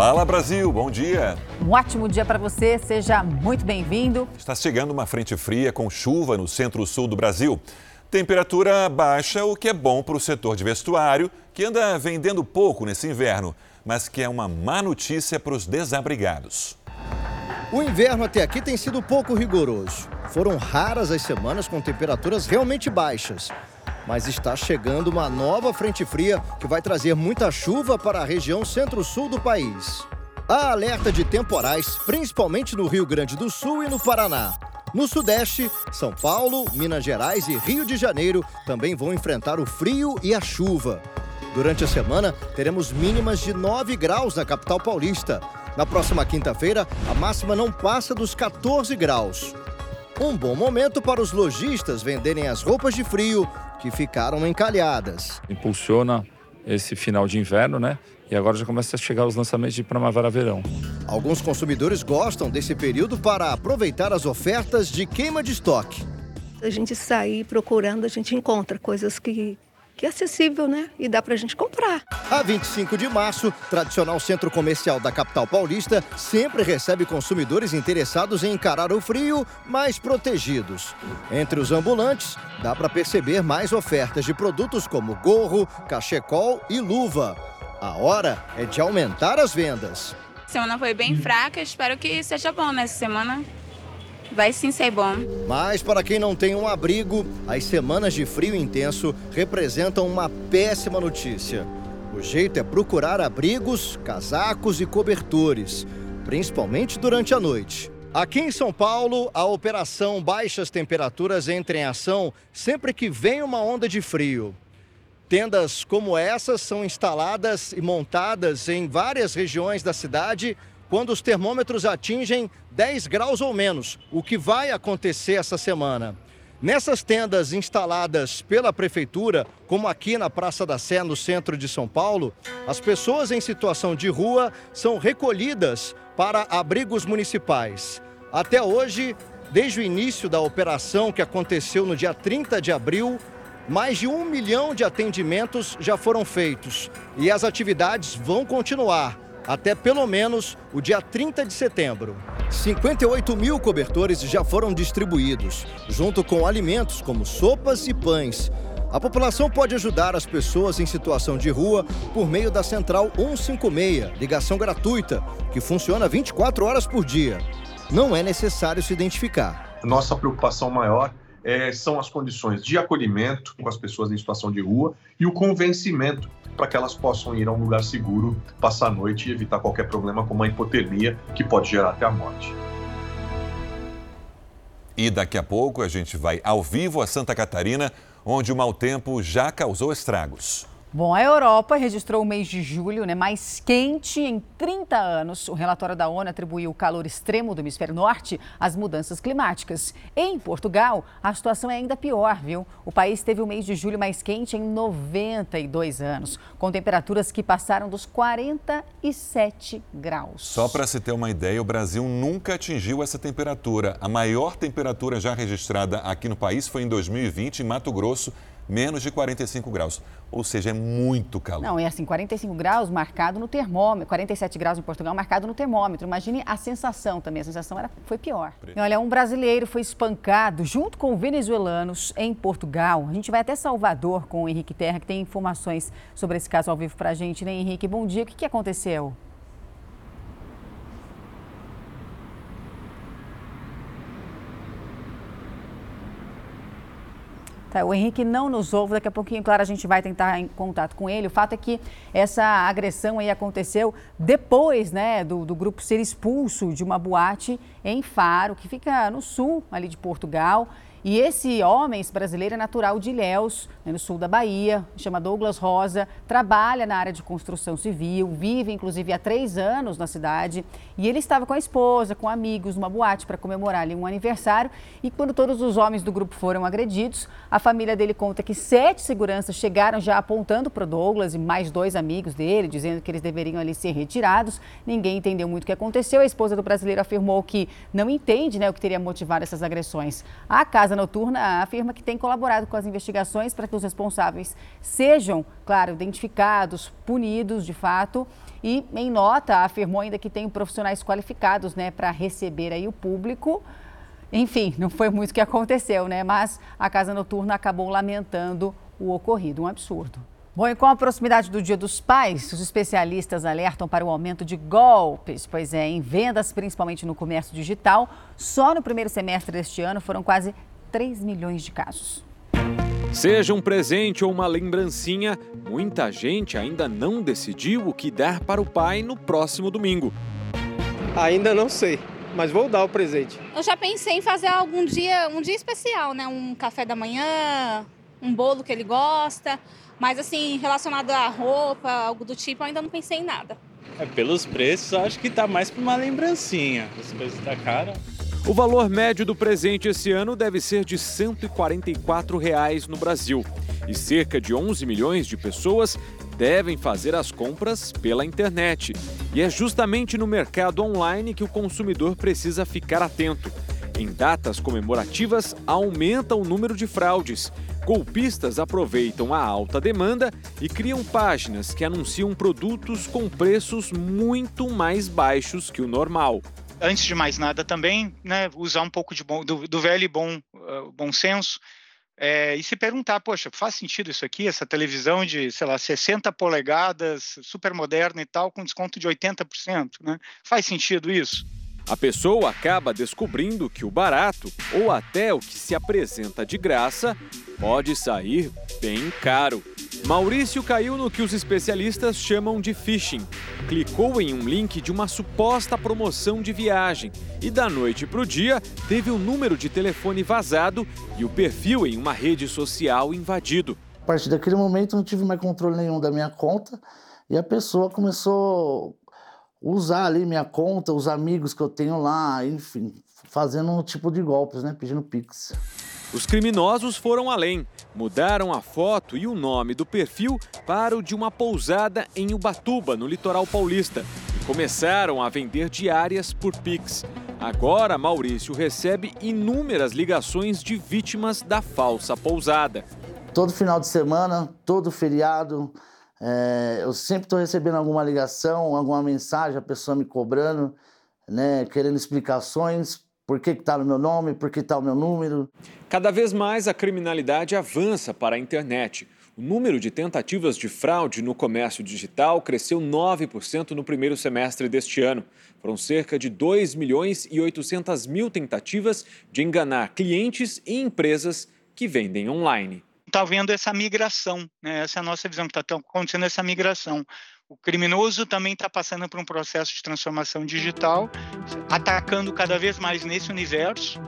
Fala Brasil, bom dia. Um ótimo dia para você, seja muito bem-vindo. Está chegando uma frente fria com chuva no centro-sul do Brasil. Temperatura baixa, o que é bom para o setor de vestuário, que anda vendendo pouco nesse inverno, mas que é uma má notícia para os desabrigados. O inverno até aqui tem sido pouco rigoroso. Foram raras as semanas com temperaturas realmente baixas. Mas está chegando uma nova frente fria que vai trazer muita chuva para a região centro-sul do país. Há alerta de temporais, principalmente no Rio Grande do Sul e no Paraná. No Sudeste, São Paulo, Minas Gerais e Rio de Janeiro também vão enfrentar o frio e a chuva. Durante a semana, teremos mínimas de 9 graus na capital paulista. Na próxima quinta-feira, a máxima não passa dos 14 graus. Um bom momento para os lojistas venderem as roupas de frio que ficaram encalhadas. Impulsiona esse final de inverno, né? E agora já começa a chegar os lançamentos de primavera-verão. Alguns consumidores gostam desse período para aproveitar as ofertas de queima de estoque. A gente sair procurando, a gente encontra coisas que que é acessível, né? E dá pra gente comprar. A 25 de março, tradicional centro comercial da capital paulista, sempre recebe consumidores interessados em encarar o frio, mais protegidos. Entre os ambulantes, dá para perceber mais ofertas de produtos como gorro, cachecol e luva. A hora é de aumentar as vendas. A semana foi bem fraca, espero que seja bom nessa semana. Vai sim ser bom. Mas para quem não tem um abrigo, as semanas de frio intenso representam uma péssima notícia. O jeito é procurar abrigos, casacos e cobertores, principalmente durante a noite. Aqui em São Paulo, a operação Baixas Temperaturas entra em ação sempre que vem uma onda de frio. Tendas como essas são instaladas e montadas em várias regiões da cidade quando os termômetros atingem 10 graus ou menos, o que vai acontecer essa semana. Nessas tendas instaladas pela prefeitura, como aqui na Praça da Sé, no centro de São Paulo, as pessoas em situação de rua são recolhidas para abrigos municipais. Até hoje, desde o início da operação que aconteceu no dia 30 de abril, mais de um milhão de atendimentos já foram feitos e as atividades vão continuar até pelo menos o dia 30 de setembro. 58 mil cobertores já foram distribuídos, junto com alimentos como sopas e pães. A população pode ajudar as pessoas em situação de rua por meio da Central 156, ligação gratuita, que funciona 24 horas por dia. Não é necessário se identificar. Nossa preocupação maior é, são as condições de acolhimento com as pessoas em situação de rua e o convencimento para que elas possam ir a um lugar seguro, passar a noite e evitar qualquer problema como a hipotermia, que pode gerar até a morte. E daqui a pouco a gente vai ao vivo a Santa Catarina, onde o mau tempo já causou estragos. Bom, a Europa registrou o mês de julho né, mais quente em 30 anos. O relatório da ONU atribuiu o calor extremo do hemisfério norte às mudanças climáticas. Em Portugal, a situação é ainda pior, viu? O país teve o mês de julho mais quente em 92 anos, com temperaturas que passaram dos 47 graus. Só para se ter uma ideia, o Brasil nunca atingiu essa temperatura. A maior temperatura já registrada aqui no país foi em 2020, em Mato Grosso, menos de 45 graus. Ou seja, é muito calor. Não, é assim, 45 graus marcado no termômetro, 47 graus em Portugal marcado no termômetro. Imagine a sensação também, a sensação era, foi pior. Olha, um brasileiro foi espancado junto com venezuelanos em Portugal. A gente vai até Salvador com o Henrique Terra, que tem informações sobre esse caso ao vivo pra gente, né, Henrique? Bom dia, o que, que aconteceu? Tá, o Henrique não nos ouve, daqui a pouquinho, claro, a gente vai tentar em contato com ele. O fato é que essa agressão aí aconteceu depois né, do, do grupo ser expulso de uma boate em Faro, que fica no sul ali de Portugal. E esse homem, esse brasileiro, é natural de Ilhéus, né, no sul da Bahia, chama Douglas Rosa, trabalha na área de construção civil, vive inclusive há três anos na cidade. E ele estava com a esposa, com amigos, numa boate para comemorar ali um aniversário. E quando todos os homens do grupo foram agredidos, a família dele conta que sete seguranças chegaram já apontando para o Douglas e mais dois amigos dele, dizendo que eles deveriam ali ser retirados. Ninguém entendeu muito o que aconteceu. A esposa do brasileiro afirmou que não entende né, o que teria motivado essas agressões. A casa Casa Noturna afirma que tem colaborado com as investigações para que os responsáveis sejam, claro, identificados, punidos de fato. e, em nota, afirmou ainda que tem profissionais qualificados né, para receber aí o público. Enfim, não foi muito que aconteceu, né? Mas a Casa Noturna acabou lamentando o ocorrido, um absurdo. Bom, e com a proximidade do Dia dos Pais, os especialistas alertam para o aumento de golpes. Pois é, em vendas, principalmente no comércio digital, só no primeiro semestre deste ano foram quase 3 milhões de casos. Seja um presente ou uma lembrancinha, muita gente ainda não decidiu o que dar para o pai no próximo domingo. Ainda não sei, mas vou dar o presente. Eu já pensei em fazer algum dia, um dia especial, né? Um café da manhã, um bolo que ele gosta. Mas assim, relacionado à roupa, algo do tipo, eu ainda não pensei em nada. É, pelos preços, acho que tá mais para uma lembrancinha. Os preços tá caro. O valor médio do presente esse ano deve ser de 144 reais no Brasil. E cerca de 11 milhões de pessoas devem fazer as compras pela internet. E é justamente no mercado online que o consumidor precisa ficar atento. Em datas comemorativas, aumenta o número de fraudes. Golpistas aproveitam a alta demanda e criam páginas que anunciam produtos com preços muito mais baixos que o normal antes de mais nada também, né, usar um pouco de bom, do, do velho e bom, uh, bom senso é, e se perguntar, poxa, faz sentido isso aqui, essa televisão de, sei lá, 60 polegadas, super moderna e tal, com desconto de 80%, né? Faz sentido isso? A pessoa acaba descobrindo que o barato, ou até o que se apresenta de graça, pode sair bem caro. Maurício caiu no que os especialistas chamam de phishing. Clicou em um link de uma suposta promoção de viagem e, da noite para o dia, teve o número de telefone vazado e o perfil em uma rede social invadido. A partir daquele momento, não tive mais controle nenhum da minha conta e a pessoa começou a usar ali minha conta, os amigos que eu tenho lá, enfim, fazendo um tipo de golpes, né? Pedindo pix. Os criminosos foram além. Mudaram a foto e o nome do perfil para o de uma pousada em Ubatuba, no litoral paulista, e começaram a vender diárias por Pix. Agora, Maurício recebe inúmeras ligações de vítimas da falsa pousada. Todo final de semana, todo feriado, é, eu sempre estou recebendo alguma ligação, alguma mensagem, a pessoa me cobrando, né, querendo explicações por que está no meu nome? Por que está o meu número? Cada vez mais a criminalidade avança para a internet. O número de tentativas de fraude no comércio digital cresceu 9% no primeiro semestre deste ano. Foram cerca de 2 milhões e 800 mil tentativas de enganar clientes e empresas que vendem online. Está vendo essa migração, né? essa é a nossa visão, que está acontecendo essa migração. O criminoso também está passando por um processo de transformação digital, atacando cada vez mais nesse universo,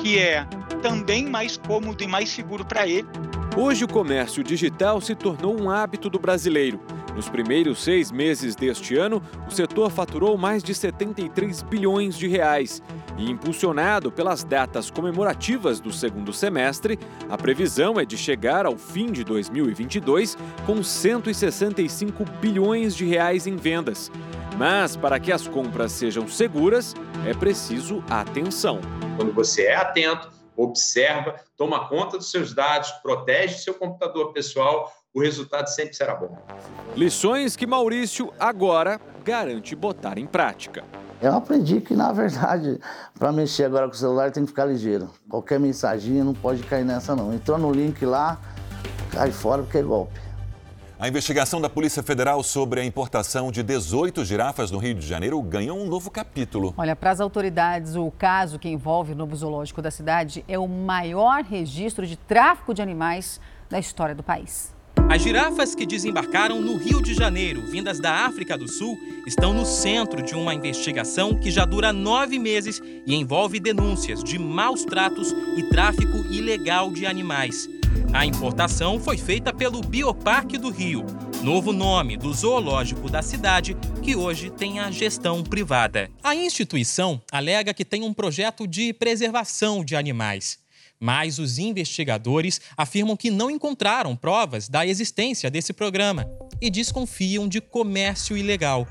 que é também mais cômodo e mais seguro para ele. Hoje, o comércio digital se tornou um hábito do brasileiro. Nos primeiros seis meses deste ano, o setor faturou mais de 73 bilhões de reais. E impulsionado pelas datas comemorativas do segundo semestre, a previsão é de chegar ao fim de 2022 com 165 bilhões de reais em vendas. Mas para que as compras sejam seguras, é preciso atenção. Quando você é atento, observa, toma conta dos seus dados, protege seu computador pessoal, o resultado sempre será bom. Lições que Maurício agora garante botar em prática. Eu aprendi que, na verdade, para mexer agora com o celular tem que ficar ligeiro. Qualquer mensagem não pode cair nessa, não. Entrou no link lá, cai fora porque é golpe. A investigação da Polícia Federal sobre a importação de 18 girafas no Rio de Janeiro ganhou um novo capítulo. Olha, para as autoridades, o caso que envolve o novo zoológico da cidade é o maior registro de tráfico de animais da história do país. As girafas que desembarcaram no Rio de Janeiro, vindas da África do Sul, estão no centro de uma investigação que já dura nove meses e envolve denúncias de maus tratos e tráfico ilegal de animais. A importação foi feita pelo Bioparque do Rio, novo nome do zoológico da cidade, que hoje tem a gestão privada. A instituição alega que tem um projeto de preservação de animais. Mas os investigadores afirmam que não encontraram provas da existência desse programa e desconfiam de comércio ilegal.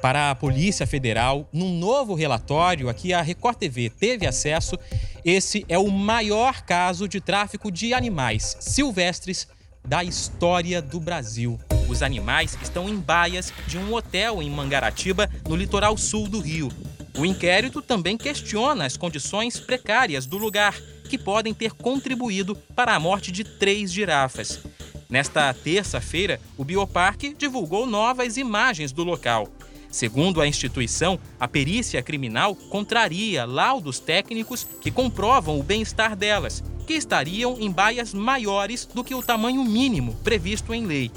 Para a Polícia Federal, num novo relatório a que a Record TV teve acesso, esse é o maior caso de tráfico de animais silvestres da história do Brasil. Os animais estão em baias de um hotel em Mangaratiba, no litoral sul do Rio. O inquérito também questiona as condições precárias do lugar, que podem ter contribuído para a morte de três girafas. Nesta terça-feira, o Bioparque divulgou novas imagens do local. Segundo a instituição, a perícia criminal contraria laudos técnicos que comprovam o bem-estar delas, que estariam em baias maiores do que o tamanho mínimo previsto em lei.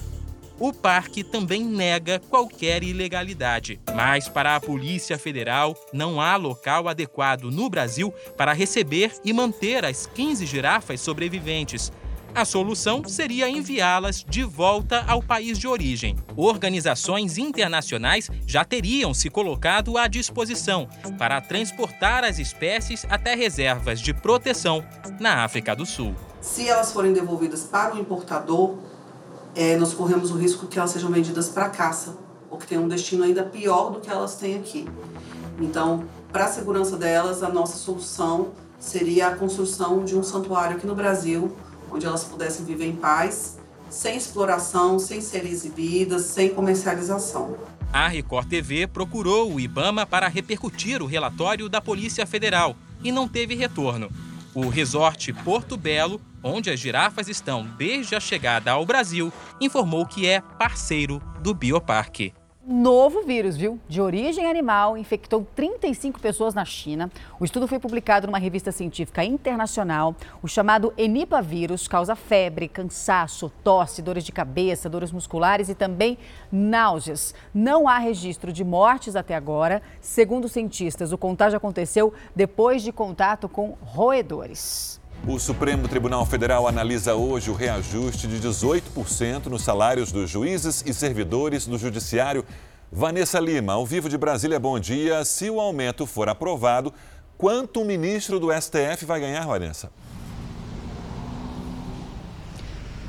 O parque também nega qualquer ilegalidade. Mas, para a Polícia Federal, não há local adequado no Brasil para receber e manter as 15 girafas sobreviventes. A solução seria enviá-las de volta ao país de origem. Organizações internacionais já teriam se colocado à disposição para transportar as espécies até reservas de proteção na África do Sul. Se elas forem devolvidas para o importador, é, nós corremos o risco que elas sejam vendidas para caça, ou que tenham um destino ainda pior do que elas têm aqui. Então, para a segurança delas, a nossa solução seria a construção de um santuário aqui no Brasil, onde elas pudessem viver em paz, sem exploração, sem serem exibidas, sem comercialização. A Record TV procurou o Ibama para repercutir o relatório da Polícia Federal e não teve retorno. O resort Porto Belo, onde as girafas estão desde a chegada ao Brasil, informou que é parceiro do Bioparque novo vírus, viu? De origem animal, infectou 35 pessoas na China. O estudo foi publicado numa revista científica internacional. O chamado Enipavírus causa febre, cansaço, tosse, dores de cabeça, dores musculares e também náuseas. Não há registro de mortes até agora. Segundo cientistas, o contágio aconteceu depois de contato com roedores. O Supremo Tribunal Federal analisa hoje o reajuste de 18% nos salários dos juízes e servidores do Judiciário. Vanessa Lima, ao vivo de Brasília, bom dia. Se o aumento for aprovado, quanto o ministro do STF vai ganhar, Vanessa?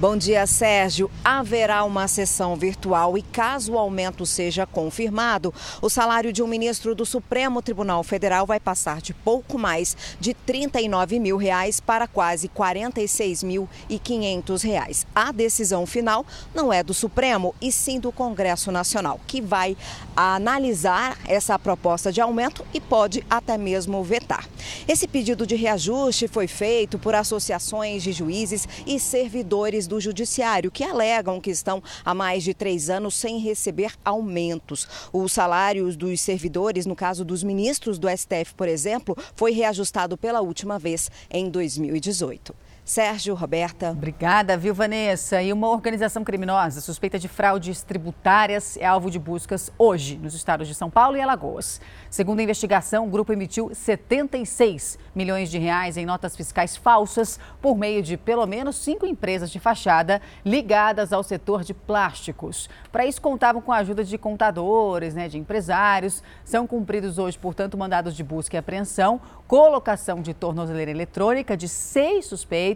Bom dia, Sérgio. Haverá uma sessão virtual e, caso o aumento seja confirmado, o salário de um ministro do Supremo Tribunal Federal vai passar de pouco mais de 39 mil reais para quase 46 mil e 500 reais. A decisão final não é do Supremo e sim do Congresso Nacional, que vai analisar essa proposta de aumento e pode até mesmo vetar. Esse pedido de reajuste foi feito por associações de juízes e servidores do Judiciário, que alegam que estão há mais de três anos sem receber aumentos. Os salários dos servidores, no caso dos ministros do STF, por exemplo, foi reajustado pela última vez em 2018. Sérgio, Roberta. Obrigada, viu, Vanessa? E uma organização criminosa suspeita de fraudes tributárias é alvo de buscas hoje nos estados de São Paulo e Alagoas. Segundo a investigação, o grupo emitiu 76 milhões de reais em notas fiscais falsas por meio de pelo menos cinco empresas de fachada ligadas ao setor de plásticos. Para isso, contavam com a ajuda de contadores, né, de empresários. São cumpridos hoje, portanto, mandados de busca e apreensão, colocação de tornozeleira eletrônica de seis suspeitos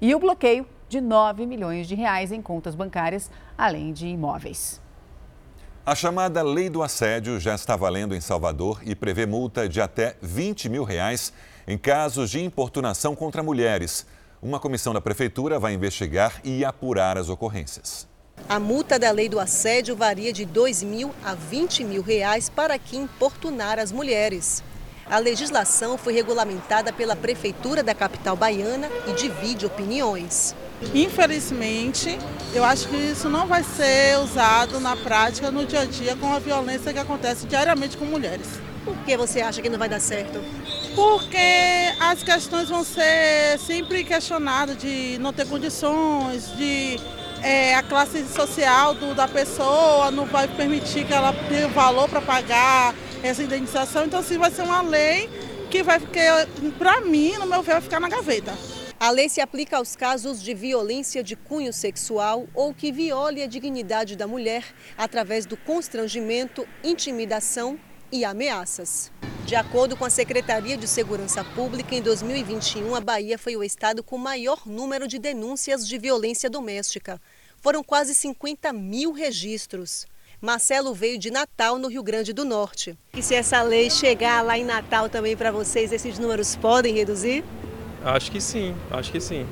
e o bloqueio de 9 milhões de reais em contas bancárias, além de imóveis. A chamada Lei do Assédio já está valendo em Salvador e prevê multa de até 20 mil reais em casos de importunação contra mulheres. Uma comissão da Prefeitura vai investigar e apurar as ocorrências. A multa da lei do assédio varia de 2 mil a 20 mil reais para quem importunar as mulheres. A legislação foi regulamentada pela Prefeitura da capital baiana e divide opiniões. Infelizmente, eu acho que isso não vai ser usado na prática, no dia a dia, com a violência que acontece diariamente com mulheres. Por que você acha que não vai dar certo? Porque as questões vão ser sempre questionadas de não ter condições, de é, a classe social do, da pessoa não vai permitir que ela tenha valor para pagar essa indenização. Então, assim, vai ser uma lei que vai ficar, para mim, no meu ver, vai ficar na gaveta. A lei se aplica aos casos de violência de cunho sexual ou que viole a dignidade da mulher através do constrangimento, intimidação e ameaças. De acordo com a Secretaria de Segurança Pública, em 2021, a Bahia foi o estado com maior número de denúncias de violência doméstica. Foram quase 50 mil registros. Marcelo veio de Natal, no Rio Grande do Norte. E se essa lei chegar lá em Natal também para vocês, esses números podem reduzir? Acho que sim, acho que sim.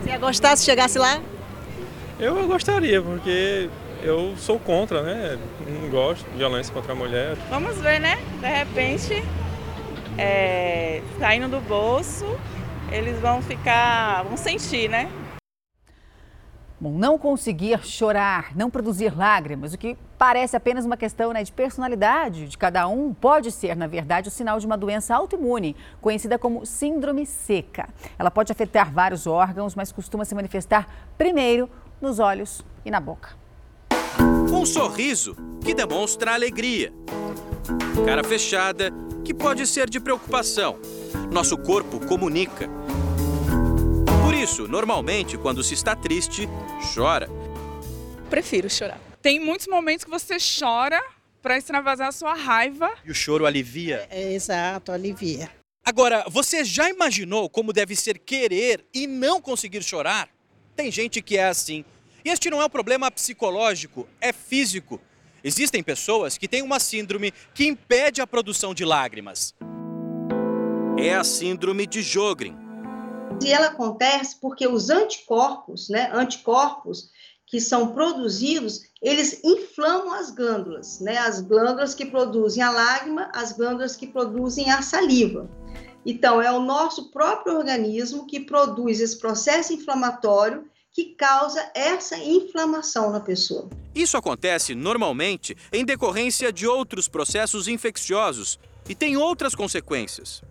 Você ia gostar se chegasse lá? Eu gostaria, porque eu sou contra, né? Não gosto de violência contra a mulher. Vamos ver, né? De repente, é, saindo do bolso, eles vão ficar, vão sentir, né? Bom, não conseguir chorar, não produzir lágrimas, o que parece apenas uma questão né, de personalidade de cada um, pode ser, na verdade, o sinal de uma doença autoimune, conhecida como síndrome seca. Ela pode afetar vários órgãos, mas costuma se manifestar primeiro nos olhos e na boca. Um sorriso que demonstra alegria. Cara fechada, que pode ser de preocupação. Nosso corpo comunica isso, normalmente, quando se está triste, chora. Prefiro chorar. Tem muitos momentos que você chora para extravasar a sua raiva. E o choro alivia? É, exato, alivia. Agora, você já imaginou como deve ser querer e não conseguir chorar? Tem gente que é assim. E este não é um problema psicológico, é físico. Existem pessoas que têm uma síndrome que impede a produção de lágrimas. É a síndrome de Jogren. E ela acontece porque os anticorpos, né, anticorpos que são produzidos, eles inflamam as glândulas, né, as glândulas que produzem a lágrima, as glândulas que produzem a saliva. Então, é o nosso próprio organismo que produz esse processo inflamatório que causa essa inflamação na pessoa. Isso acontece normalmente em decorrência de outros processos infecciosos e tem outras consequências.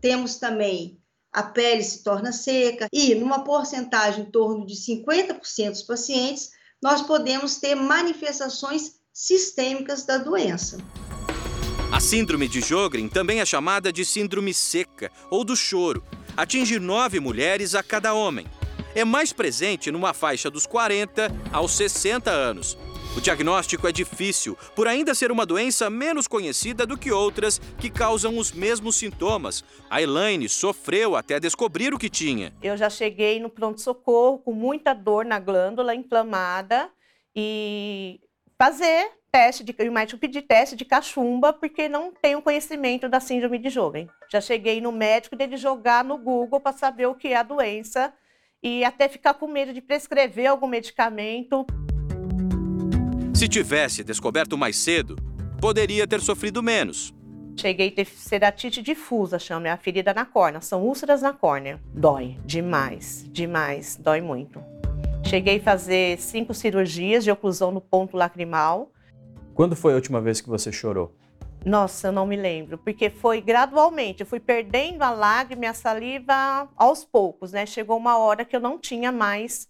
Temos também a pele se torna seca e, numa porcentagem em torno de 50% dos pacientes, nós podemos ter manifestações sistêmicas da doença. A síndrome de Jogren também é chamada de síndrome seca ou do choro. Atinge nove mulheres a cada homem. É mais presente numa faixa dos 40 aos 60 anos o diagnóstico é difícil, por ainda ser uma doença menos conhecida do que outras que causam os mesmos sintomas. A Elaine sofreu até descobrir o que tinha. Eu já cheguei no pronto-socorro com muita dor na glândula inflamada e fazer teste de, médico pedir teste de cachumba porque não tenho conhecimento da síndrome de Jogren. Já cheguei no médico dele jogar no Google para saber o que é a doença e até ficar com medo de prescrever algum medicamento. Se tivesse descoberto mais cedo, poderia ter sofrido menos. Cheguei a ter ceratite difusa, chama, é a ferida na córnea. São úlceras na córnea. Dói demais, demais, dói muito. Cheguei a fazer cinco cirurgias de oclusão no ponto lacrimal. Quando foi a última vez que você chorou? Nossa, eu não me lembro, porque foi gradualmente. Eu fui perdendo a lágrima e a saliva aos poucos, né? Chegou uma hora que eu não tinha mais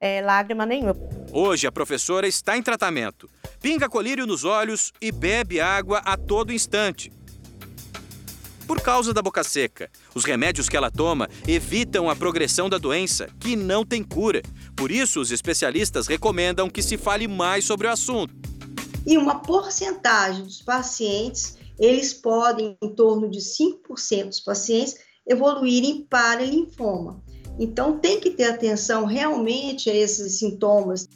é, lágrima nenhuma. Hoje a professora está em tratamento. Pinga colírio nos olhos e bebe água a todo instante. Por causa da boca seca, os remédios que ela toma evitam a progressão da doença, que não tem cura. Por isso, os especialistas recomendam que se fale mais sobre o assunto. E uma porcentagem dos pacientes, eles podem, em torno de 5% dos pacientes, evoluírem para linfoma. Então, tem que ter atenção realmente a esses sintomas.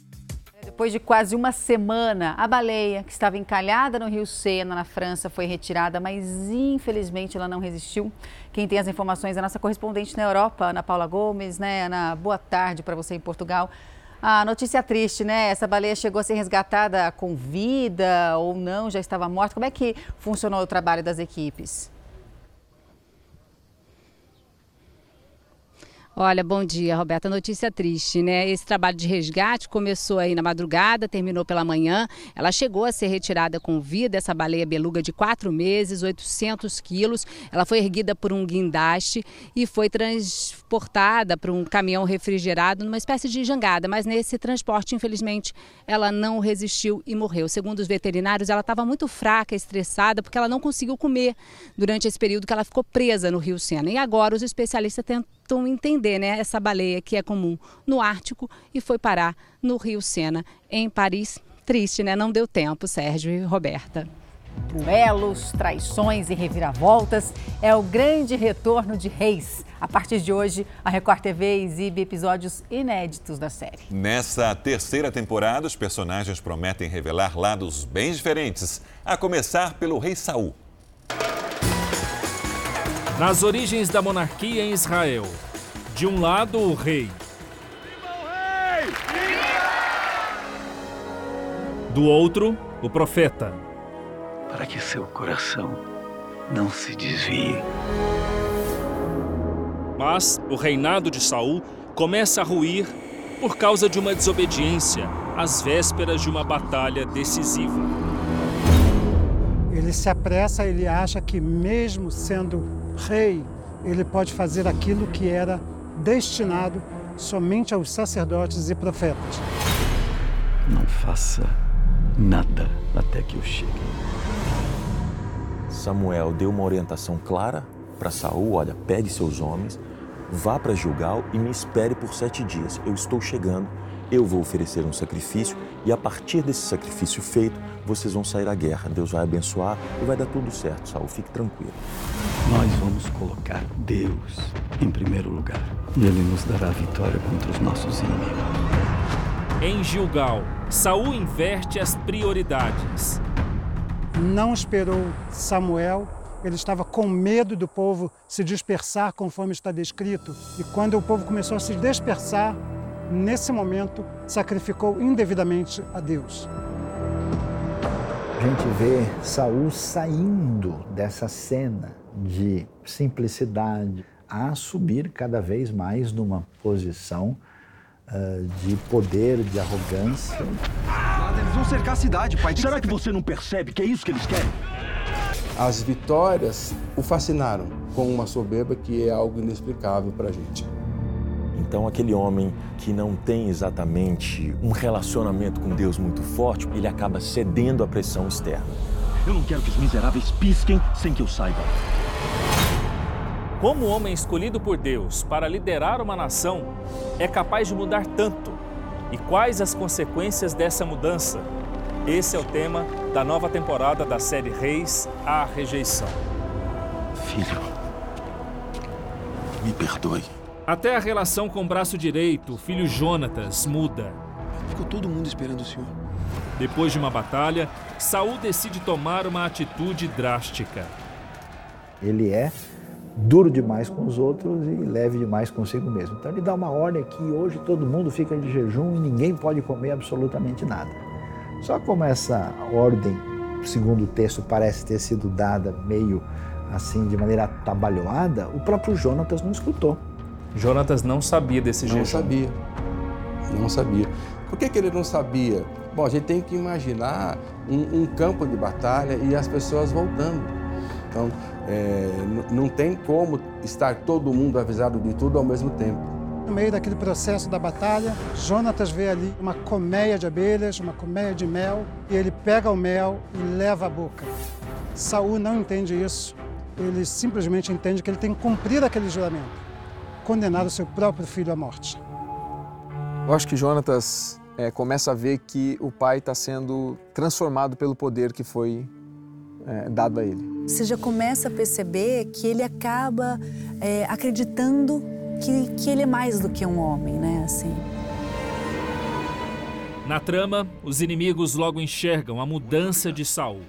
Depois de quase uma semana, a baleia, que estava encalhada no rio Sena, na França, foi retirada, mas infelizmente ela não resistiu. Quem tem as informações é a nossa correspondente na Europa, Ana Paula Gomes. Né, Ana, boa tarde para você em Portugal. A notícia triste, né? Essa baleia chegou a ser resgatada com vida ou não, já estava morta. Como é que funcionou o trabalho das equipes? Olha, bom dia, Roberta. Notícia triste, né? Esse trabalho de resgate começou aí na madrugada, terminou pela manhã. Ela chegou a ser retirada com vida, essa baleia beluga de quatro meses, 800 quilos. Ela foi erguida por um guindaste e foi transportada para um caminhão refrigerado numa espécie de jangada. Mas nesse transporte, infelizmente, ela não resistiu e morreu. Segundo os veterinários, ela estava muito fraca, estressada, porque ela não conseguiu comer durante esse período que ela ficou presa no Rio Sena. E agora os especialistas tentam entender entender né, essa baleia que é comum no Ártico e foi parar no Rio Sena, em Paris. Triste, né? Não deu tempo, Sérgio e Roberta. Duelos, traições e reviravoltas é o grande retorno de Reis. A partir de hoje, a Record TV exibe episódios inéditos da série. Nessa terceira temporada, os personagens prometem revelar lados bem diferentes, a começar pelo Rei Saul. Nas origens da monarquia em Israel, de um lado, o rei. Do outro, o profeta. Para que seu coração não se desvie. Mas o reinado de Saul começa a ruir por causa de uma desobediência às vésperas de uma batalha decisiva. Ele se apressa, ele acha que mesmo sendo rei, ele pode fazer aquilo que era destinado somente aos sacerdotes e profetas. Não faça nada até que eu chegue. Samuel deu uma orientação clara para Saul: olha, pegue seus homens, vá para Gilgal e me espere por sete dias. Eu estou chegando, eu vou oferecer um sacrifício e a partir desse sacrifício feito, vocês vão sair à guerra. Deus vai abençoar e vai dar tudo certo, Saul. Fique tranquilo. Nós vamos colocar Deus em primeiro lugar e Ele nos dará a vitória contra os nossos inimigos. Em Gilgal, Saul inverte as prioridades. Não esperou Samuel, ele estava com medo do povo se dispersar conforme está descrito. E quando o povo começou a se dispersar, nesse momento sacrificou indevidamente a Deus. A gente vê Saul saindo dessa cena de simplicidade a subir cada vez mais numa posição uh, de poder, de arrogância. Eles vão cercar a cidade, pai. Será que você não percebe que é isso que eles querem? As vitórias o fascinaram com uma soberba que é algo inexplicável para a gente. Então, aquele homem que não tem exatamente um relacionamento com Deus muito forte, ele acaba cedendo à pressão externa. Eu não quero que os miseráveis pisquem sem que eu saiba. Como o homem escolhido por Deus para liderar uma nação é capaz de mudar tanto? E quais as consequências dessa mudança? Esse é o tema da nova temporada da série Reis à Rejeição. Filho, me perdoe. Até a relação com o braço direito, o filho Jonatas, muda. Ficou todo mundo esperando o senhor. Depois de uma batalha, Saul decide tomar uma atitude drástica. Ele é duro demais com os outros e leve demais consigo mesmo. Então ele dá uma ordem que hoje todo mundo fica de jejum e ninguém pode comer absolutamente nada. Só como essa ordem, segundo o texto, parece ter sido dada meio assim de maneira atabalhoada, o próprio Jonatas não escutou. Jonatas não sabia desse jejum. Não sabia. Não sabia. Por que, que ele não sabia? Bom, a gente tem que imaginar um, um campo de batalha e as pessoas voltando. Então, é, não tem como estar todo mundo avisado de tudo ao mesmo tempo. No meio daquele processo da batalha, Jonatas vê ali uma colmeia de abelhas, uma colmeia de mel, e ele pega o mel e leva à boca. Saul não entende isso. Ele simplesmente entende que ele tem que cumprir aquele juramento, condenar o seu próprio filho à morte. Eu acho que Jonatas é, começa a ver que o pai está sendo transformado pelo poder que foi é, dado a ele. Você já começa a perceber que ele acaba é, acreditando que, que ele é mais do que um homem, né? Assim. Na trama, os inimigos logo enxergam a mudança de Saul.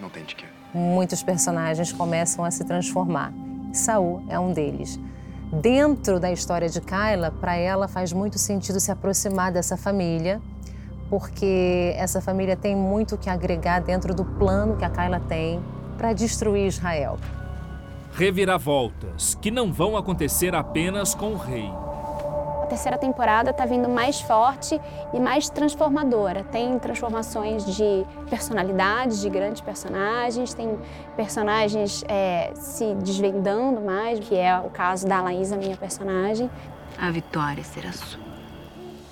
Não tem de quê. Muitos personagens começam a se transformar. Saul é um deles. Dentro da história de Kyla, para ela faz muito sentido se aproximar dessa família, porque essa família tem muito que agregar dentro do plano que a Kyla tem para destruir Israel. Reviravoltas que não vão acontecer apenas com o rei. A terceira temporada está vindo mais forte e mais transformadora. Tem transformações de personalidades, de grandes personagens, tem personagens é, se desvendando mais, que é o caso da Laísa, minha personagem. A vitória será sua.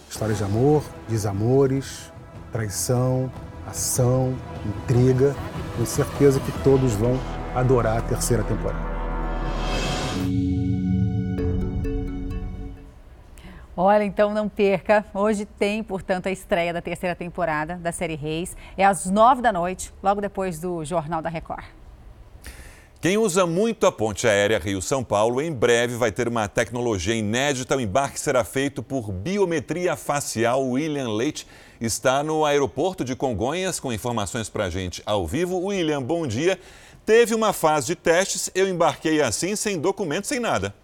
Histórias de amor, desamores, traição, ação, intriga. Tenho certeza que todos vão adorar a terceira temporada. Olha, então não perca. Hoje tem, portanto, a estreia da terceira temporada da série Reis. É às nove da noite, logo depois do Jornal da Record. Quem usa muito a ponte aérea Rio-São Paulo, em breve vai ter uma tecnologia inédita. O embarque será feito por biometria facial. William Leite está no aeroporto de Congonhas com informações para a gente ao vivo. William, bom dia. Teve uma fase de testes, eu embarquei assim, sem documento, sem nada.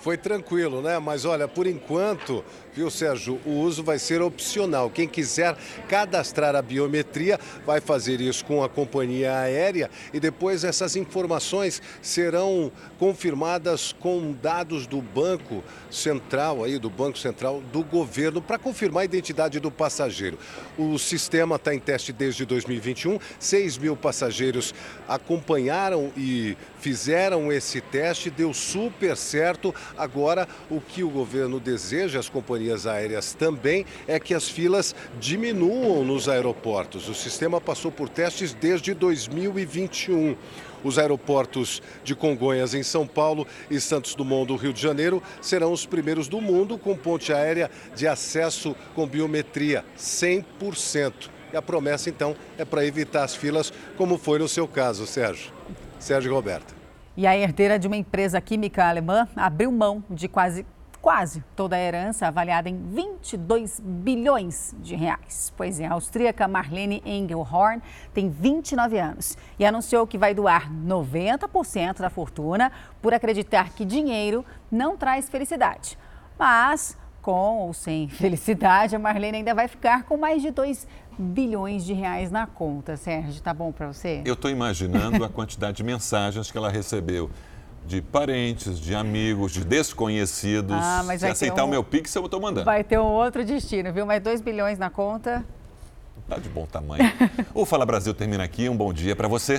Foi tranquilo, né? Mas olha, por enquanto, viu, Sérgio, o uso vai ser opcional. Quem quiser cadastrar a biometria vai fazer isso com a companhia aérea e depois essas informações serão confirmadas com dados do Banco Central aí, do Banco Central do governo para confirmar a identidade do passageiro. O sistema está em teste desde 2021. 6 mil passageiros acompanharam e fizeram esse teste, deu super certo. Agora, o que o governo deseja, as companhias aéreas também, é que as filas diminuam nos aeroportos. O sistema passou por testes desde 2021. Os aeroportos de Congonhas, em São Paulo, e Santos Dumont, do Rio de Janeiro, serão os primeiros do mundo com ponte aérea de acesso com biometria 100%. E a promessa, então, é para evitar as filas, como foi no seu caso, Sérgio. Sérgio Roberto. E a herdeira de uma empresa química alemã abriu mão de quase quase toda a herança, avaliada em 22 bilhões de reais. Pois é, a austríaca Marlene Engelhorn tem 29 anos e anunciou que vai doar 90% da fortuna por acreditar que dinheiro não traz felicidade. Mas, com ou sem felicidade, a Marlene ainda vai ficar com mais de 2 bilhões de reais na conta. Sérgio, tá bom para você? Eu estou imaginando a quantidade de mensagens que ela recebeu de parentes, de amigos, de desconhecidos. Ah, mas Se aceitar um... o meu Pix, eu estou mandando. Vai ter um outro destino, viu? Mais 2 bilhões na conta. Tá de bom tamanho. o Fala Brasil termina aqui. Um bom dia para você.